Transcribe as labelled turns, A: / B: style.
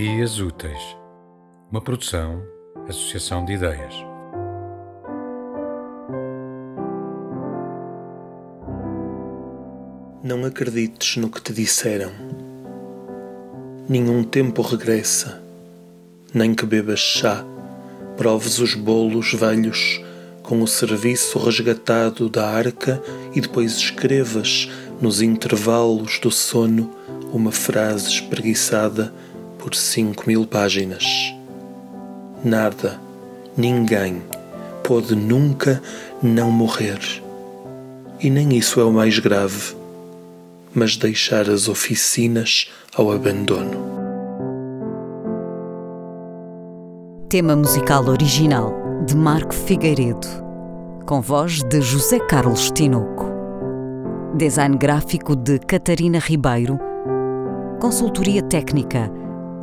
A: Dias Úteis, uma produção, associação de ideias.
B: Não acredites no que te disseram. Nenhum tempo regressa, nem que bebas chá, proves os bolos velhos com o serviço resgatado da arca e depois escrevas nos intervalos do sono uma frase espreguiçada por cinco mil páginas. Nada, ninguém pode nunca não morrer. E nem isso é o mais grave, mas deixar as oficinas ao abandono.
C: Tema musical original de Marco Figueiredo, com voz de José Carlos Tinoco. Design gráfico de Catarina Ribeiro. Consultoria técnica